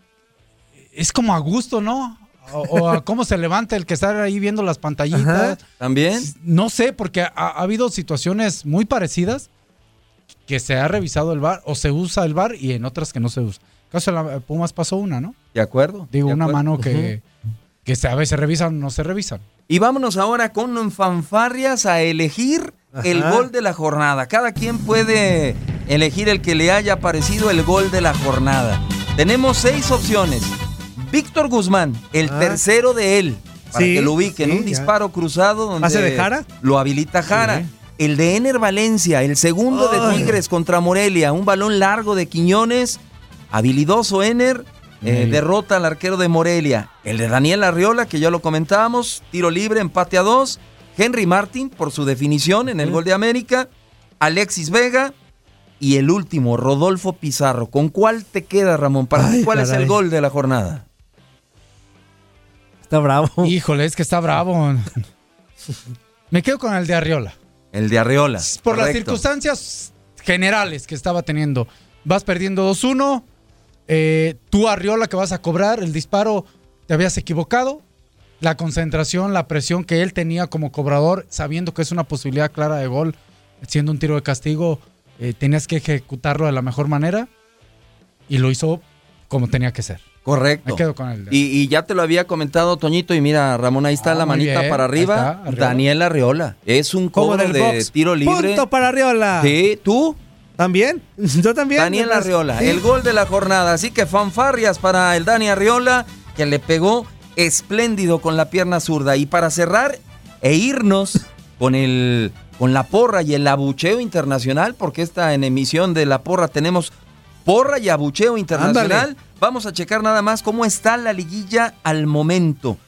es como a gusto, ¿no? O, o a cómo se levanta el que está ahí viendo las pantallitas. Ajá. ¿También? No sé, porque ha, ha habido situaciones muy parecidas que se ha revisado el bar o se usa el bar y en otras que no se usa. En caso de la Pumas pasó una, ¿no? ¿De acuerdo? Digo, ¿De una acuerdo? mano que, que se, a veces revisan o no se revisan. Y vámonos ahora con fanfarrias a elegir el gol de la jornada. Cada quien puede elegir el que le haya parecido el gol de la jornada. Tenemos seis opciones. Víctor Guzmán, el Ah. tercero de él, para Sí, que lo ubiquen, sí, un ya. disparo cruzado donde ¿Hace de Jara? lo habilita Jara. Sí. El de Ener Valencia, el segundo de. Tigres contra Morelia, un balón largo de Quiñones, habilidoso Ener, eh, derrota al arquero de Morelia. El de Daniel Arriola, que ya lo comentábamos, tiro libre, empate a dos. Henry Martin, por su definición en el gol de América. Alexis Vega. Y el último, Rodolfo Pizarro. ¿Con cuál te queda, Ramón? Para ti, Ay, ¿cuál es el gol de la jornada? Está bravo. Híjole, es que está bravo. Me quedo con el de Arriola. El de Arriola. Por las circunstancias generales que estaba teniendo. Vas perdiendo 2-1. Eh, tú, Arriola, que vas a cobrar el disparo, te habías equivocado. La concentración, la presión que él tenía como cobrador, sabiendo que es una posibilidad clara de gol, siendo un tiro de castigo, eh, tenías que ejecutarlo de la mejor manera. Y lo hizo como tenía que ser. Correcto. Me quedo con de- Y, y ya te lo había comentado, Toñito, y mira, Ramón, ahí está Ah, la manita bien, para arriba. está, Arriola. Daniel Arriola. Es un cobro de box. tiro libre. Punto para Arriola. Sí, tú. ¿También? Yo también. Daniel Arriola, sí. el gol de la jornada. Así que fanfarrias para el Dani Arriola, que le pegó espléndido con la pierna zurda. Y para cerrar e irnos con el con la porra y el abucheo internacional, porque esta en emisión de la porra tenemos porra y abucheo internacional. Ándale. Vamos a checar nada más cómo está la liguilla al momento.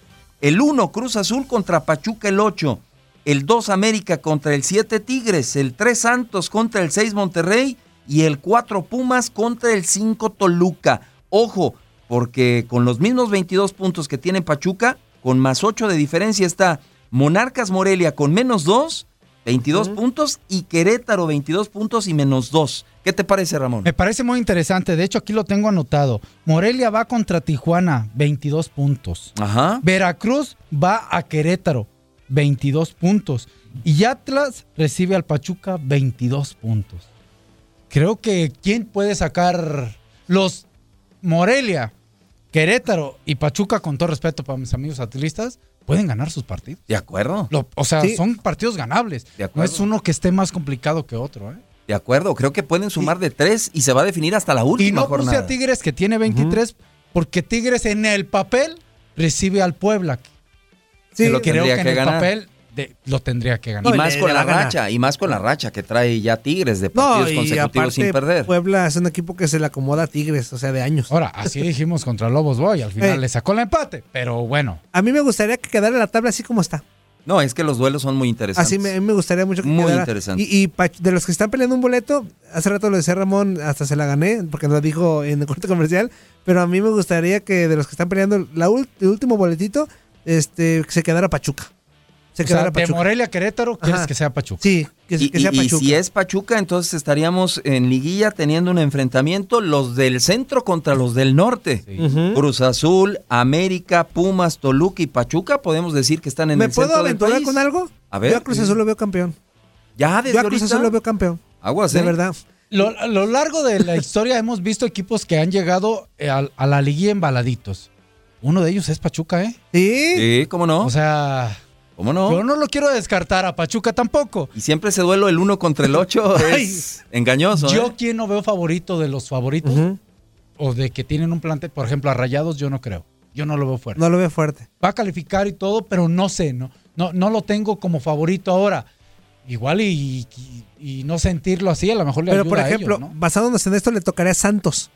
El 1 Cruz Azul contra Pachuca el 8. El 2 América contra el 7 Tigres. El 3 Santos contra el 6 Monterrey. Y el 4 Pumas contra el 5 Toluca. Ojo, porque con los mismos 22 puntos que tiene Pachuca, con más 8 de diferencia está Monarcas Morelia con menos 2, 22 puntos. Y Querétaro 22 puntos y menos 2. ¿Qué te parece, Ramón? Me parece muy interesante. De hecho, aquí lo tengo anotado. Morelia va contra Tijuana, 22 puntos. Ajá. Veracruz va a Querétaro, 22 puntos. Y Atlas recibe al Pachuca, 22 puntos. Creo que quién puede sacar los Morelia, Querétaro y Pachuca, con todo respeto para mis amigos atlistas, pueden ganar sus partidos. De acuerdo. Lo- o sea, Sí. son partidos ganables. De No acuerdo. es uno que esté más complicado que otro. ¿eh? De acuerdo, creo que pueden sumar de 3 y se va a definir hasta la última Y no jornada. puse a Tigres que tiene 23 porque Tigres en el papel recibe al Puebla. Sí, lo Creo tendría que en que el ganar. papel de- lo tendría que Y ganar. No, más con la racha, y más con la racha que trae ya Tigres de No, partidos y consecutivos aparte, sin perder. Puebla es un equipo que se le acomoda a Tigres, o sea, de años. Ahora, así dijimos contra Lobos Boy. Al final Eh. le sacó el empate. Pero bueno, A mí me gustaría que quedara la tabla así como está. No, es que los duelos son muy interesantes. Así me, a mí me gustaría mucho que Muy quedara. interesante. Y, y de los que están peleando un boleto, hace rato lo decía Ramón, hasta se la gané, porque lo dijo en el corte comercial, pero a mí me gustaría que de los que están peleando la el último boletito, este, que se quedara Pachuca. Se o sea, quedara de Pachuca. Morelia a Querétaro, quieres Ajá. que sea Pachuca. Sí, que, Y, que sea y- y Pachuca. si es Pachuca, entonces estaríamos en liguilla teniendo un enfrentamiento los del centro contra los del norte. Cruz Azul, América, Pumas, Toluca y Pachuca, podemos decir que están en ¿Me el puedo centro del aventurar país. con algo? A ver. Yo a Cruz Azul lo veo campeón. Ya desde Yo a Cruz ahorita. Azul lo veo campeón. Aguas, De ¿eh? verdad. Lo- a lo largo de la historia hemos visto equipos que han llegado eh, a, a la liguilla embaladitos. Uno de ellos es Pachuca, ¿eh? Sí. Sí, ¿cómo no? O sea, ¿Cómo no? yo no lo quiero descartar a Pachuca tampoco. Y siempre ese duelo el uno contra el ocho es engañoso. Yo ¿eh? quien no veo favorito de los favoritos o de que tienen un plantel, por ejemplo, a Rayados, yo no creo. Yo no lo veo fuerte. No lo veo fuerte. Va a calificar y todo, pero no sé, no, no, no lo tengo como favorito ahora. Igual y, y- y no sentirlo así, a lo mejor le Pero ayuda por a ejemplo, ellos, ¿no? basándonos en esto, le tocaría a Santos.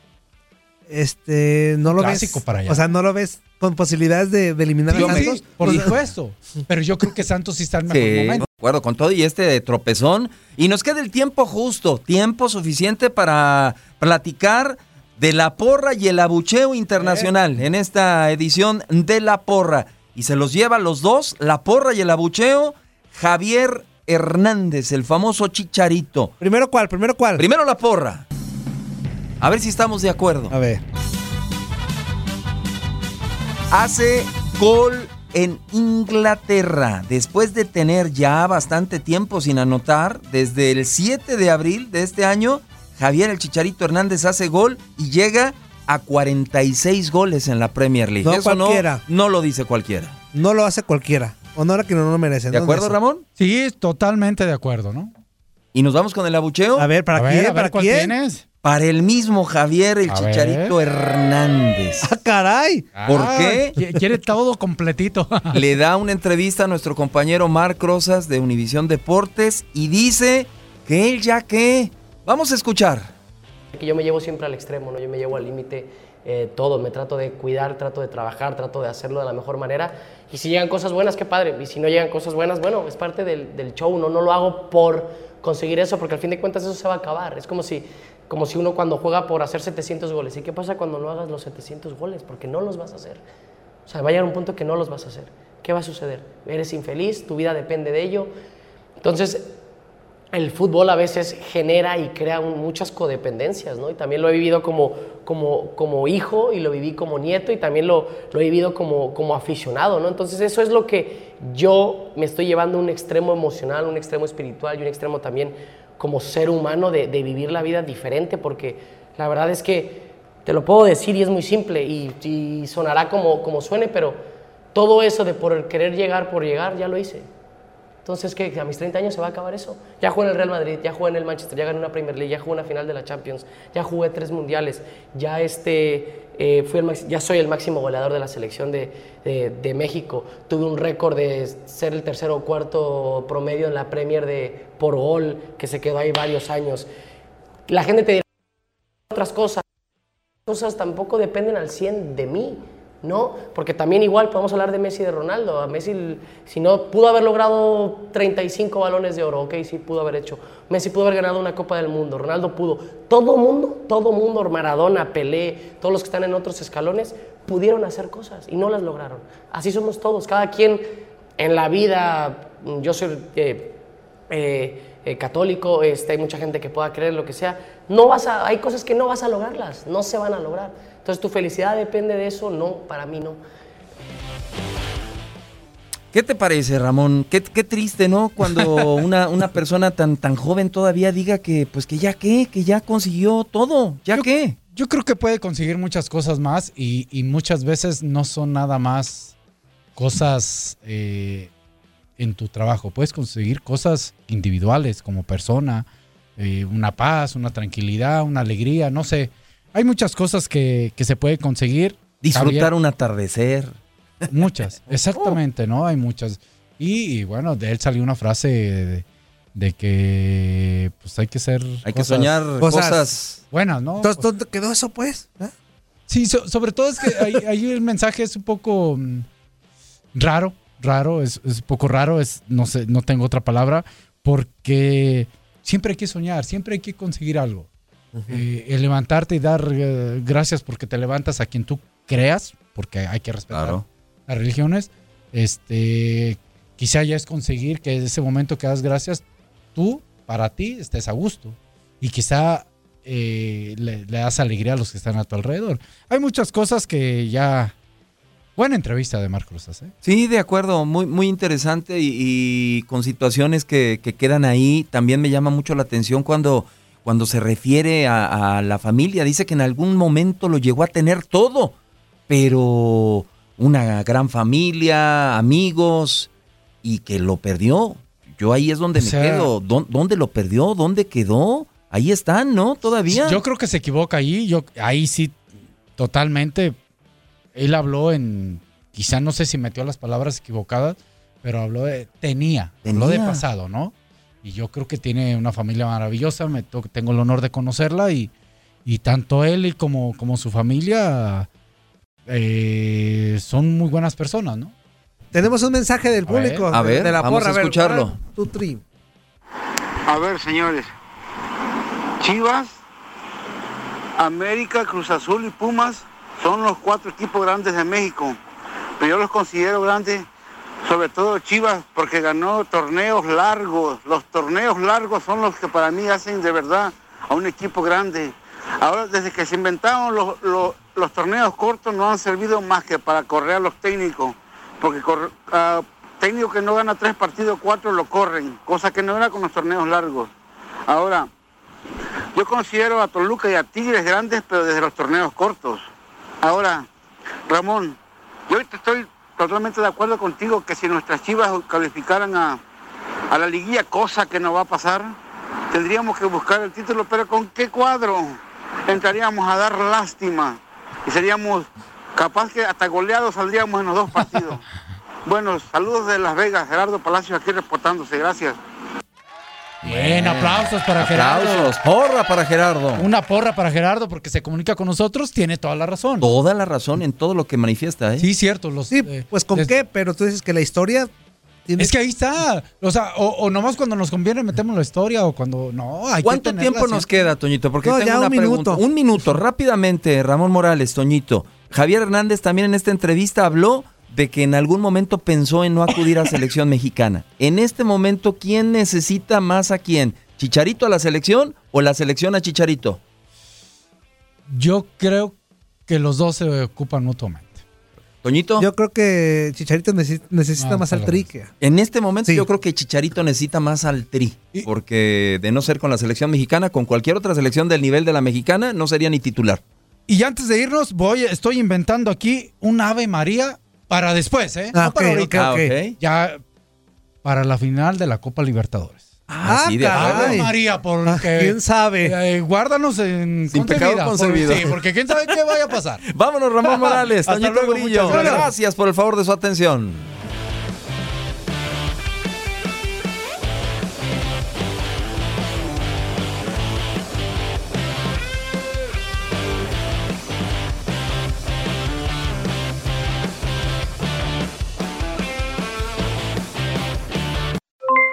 Este, no lo Clásico ves. para allá. O sea, no lo ves con posibilidades de, de eliminar Sí, a Santos. sí, por supuesto. Pero yo creo que Santos sí está en mejor Sí, de momento. acuerdo con todo y este tropezón. Y nos queda el tiempo justo, tiempo suficiente para platicar de la porra y el abucheo internacional en esta edición de la porra. Y se los lleva los dos, la porra y el abucheo, Javier Hernández, el famoso chicharito. Primero cuál, primero cuál. Primero la porra. A ver si estamos de acuerdo. a ver. hace gol en Inglaterra después de tener ya bastante tiempo sin anotar. Desde el 7 de abril de este año, Javier el Chicharito Hernández hace gol y llega a 46 goles en la Premier League. No Eso no, cualquiera. no lo dice cualquiera. No lo hace cualquiera. Honor a quien no lo merece. ¿De acuerdo, Eso. Ramón? Sí, totalmente de acuerdo, ¿no? Y nos vamos con el abucheo. A ver, ¿para a ver, quién? a ver, ¿Para ¿cuál quién? tienes? Para el mismo Javier el A Chicharito ver. Hernández. ¡Ah, caray! ¿Por Ah, qué? qui- Quiere todo completito. le da una entrevista a nuestro compañero Marc Rosas de Univisión Deportes y dice que él ya que... Vamos a escuchar. Que yo me llevo siempre al extremo, ¿no? Yo me llevo al límite eh, todo, me trato de cuidar, trato de trabajar, trato de hacerlo de la mejor manera. Y si llegan cosas buenas, qué padre. Y si no llegan cosas buenas, bueno, es parte del, del show, ¿no? No lo hago por conseguir eso, porque al fin de cuentas eso se va a acabar. Es como si, como si uno cuando juega por hacer 700 goles. ¿Y qué pasa cuando no hagas los 700 goles? Porque no los vas a hacer. O sea, va a un punto que no los vas a hacer. ¿Qué va a suceder? Eres infeliz, tu vida depende de ello. Entonces, el fútbol a veces genera y crea muchas codependencias, ¿no? Y también lo he vivido como, como, como hijo y lo viví como nieto y también lo, lo he vivido como, como aficionado, ¿no? Entonces eso es lo que yo me estoy llevando un extremo emocional, un extremo espiritual y un extremo también como ser humano de, de vivir la vida diferente, porque la verdad es que te lo puedo decir y es muy simple y, sonará como, como suene, pero todo eso de por querer llegar por llegar, ya lo hice. Entonces, ¿qué? A mis 30 años se va a acabar eso. Ya jugué en el Real Madrid, ya jugué en el Manchester, ya gané una Premier League, ya jugué una final de la Champions, ya jugué tres mundiales, ya, este, eh, fui el ya soy el máximo goleador de la selección de, de- de México. Tuve un récord de ser el tercero o cuarto promedio en la Premier de, por gol, que se quedó ahí varios años. La gente te dirá otras cosas. cosas tampoco dependen al 100 de mí, ¿no? Porque también igual podemos hablar de Messi y de Ronaldo. Messi, si no, pudo haber logrado 35 balones de oro, ok, sí, pudo haber hecho. Messi pudo haber ganado una Copa del Mundo, Ronaldo pudo. Todo mundo, todo mundo, Maradona, Pelé, todos los que están en otros escalones, pudieron hacer cosas y no las lograron. Así somos todos, cada quien en la vida, yo soy... eh, eh, eh, católico, este, hay mucha gente que pueda creer lo que sea, no vas a, hay cosas que no vas a lograrlas, no se van a lograr. Entonces tu felicidad depende de eso, no, para mí no. ¿Qué te parece, Ramón? Qué, qué triste, ¿no? Cuando una, una persona tan, tan joven todavía diga que, pues que ya qué, que ya consiguió todo, ya qué. Yo creo que puede conseguir muchas cosas más y, y muchas veces no son nada más cosas eh, en tu trabajo. Puedes conseguir cosas individuales como persona, eh, una paz, una tranquilidad, una alegría, no sé. Hay muchas cosas que, que se puede conseguir. Disfrutar un atardecer. Muchas, exactamente, ¿no? Hay muchas. Y, y bueno, de él salió una frase de, de que pues hay que ser... Hay que soñar cosas- buenas, ¿no? Entonces, ¿dónde quedó eso, pues? ¿Eh? Sí, so- sobre todo es que ahí, ahí el mensaje es un poco mm, raro, raro, es, es un poco raro, es, no sé, no tengo otra palabra, porque siempre hay que soñar, siempre hay que conseguir algo. Eh, el levantarte y dar eh, gracias porque te levantas a quien tú creas, porque hay que respetar Claro. las religiones, este, quizá ya es conseguir que ese momento que das gracias, tú, para ti, estés a gusto. Y quizá eh, le, le das alegría a los que están a tu alrededor. Hay muchas cosas que ya... Buena entrevista de Marc Rosas, ¿eh? Sí, de acuerdo, muy, muy interesante y, y con situaciones que, que quedan ahí. También me llama mucho la atención cuando, cuando se refiere a, a la familia. Dice que en algún momento lo llegó a tener todo, pero una gran familia, amigos, y que lo perdió. Yo ahí es donde O me sea- quedo. ¿Dó- ¿Dónde lo perdió? ¿Dónde quedó? Ahí están, ¿no? Todavía. Yo creo que se equivoca ahí. Yo, ahí sí, totalmente. Él habló en. Quizá no sé si metió las palabras equivocadas, pero habló de. Tenía. Habló de Tenía. pasado, ¿no? Y yo creo que tiene una familia maravillosa. Me to- tengo el honor de conocerla y, y tanto él y como, como su familia eh, son muy buenas personas, ¿no? Tenemos un mensaje del A ver. público. A de- ver, de la vamos porra. a escucharlo. Tri. A ver, señores. Chivas, América, Cruz Azul y Pumas son los cuatro equipos grandes de México. Pero yo los considero grandes, sobre todo Chivas, porque ganó torneos largos. Los torneos largos son los que para mí hacen de verdad a un equipo grande. Ahora, desde que se inventaron los, los- torneos cortos, no han servido más que para correr a los técnicos. Porque corre- ah, técnico que no gana tres partidos, cuatro lo corren, cosa que no era con los torneos largos. Ahora, yo considero a Toluca y a Tigres grandes, pero desde los torneos cortos. Ahora, Ramón, yo ahorita estoy totalmente de acuerdo contigo que si nuestras chivas calificaran a, a la liguilla, cosa que no va a pasar, tendríamos que buscar el título, pero ¿con qué cuadro? Entraríamos a dar lástima y seríamos capaz que hasta goleados saldríamos en los dos partidos. bueno, saludos de Las Vegas, Gerardo Palacios aquí reportándose, gracias. Bien, aplausos para Gerardo. Aplausos, porra para Gerardo. Una porra para Gerardo porque se comunica con nosotros, tiene toda la razón. Toda la razón en todo lo que manifiesta, ¿eh? Sí, cierto. Los, Sí, pues con qué, pero tú dices que la historia. tiene- Es que ahí está. O sea, o, o nomás cuando nos conviene metemos la historia o cuando no. Hay que ¿Cuánto tiempo nos queda, Toñito? Porque No, tengo ya una un pregunta. minuto. Un minuto, rápidamente, Ramón Morales, Toñito. Javier Hernández también en esta entrevista habló de que en algún momento pensó en no acudir a selección mexicana. En este momento, ¿quién necesita más a quién? ¿Chicharito a la selección o la selección a Chicharito? Yo creo que los dos se ocupan mutuamente. Toñito. Yo creo que Chicharito necesita, necesita No, más al tri. que- En este momento Sí. yo creo que Chicharito necesita más al tri, porque de no ser con la selección mexicana, con cualquier otra selección del nivel de la mexicana, no sería ni titular. Y antes de irnos, voy, estoy inventando aquí un Ave María para después, ¿eh? Ah, no para ahorita. Ah. Ya para la final de la Copa Libertadores. Ah, sí, de acuerdo. Ave María, porque... Ah, ¿Quién sabe? eh, guárdanos en Sin pecado concebido. sí, porque quién sabe qué vaya a pasar. Vámonos, Ramón Morales, Hasta Toñito luego, gracias. Gracias por el favor de su atención.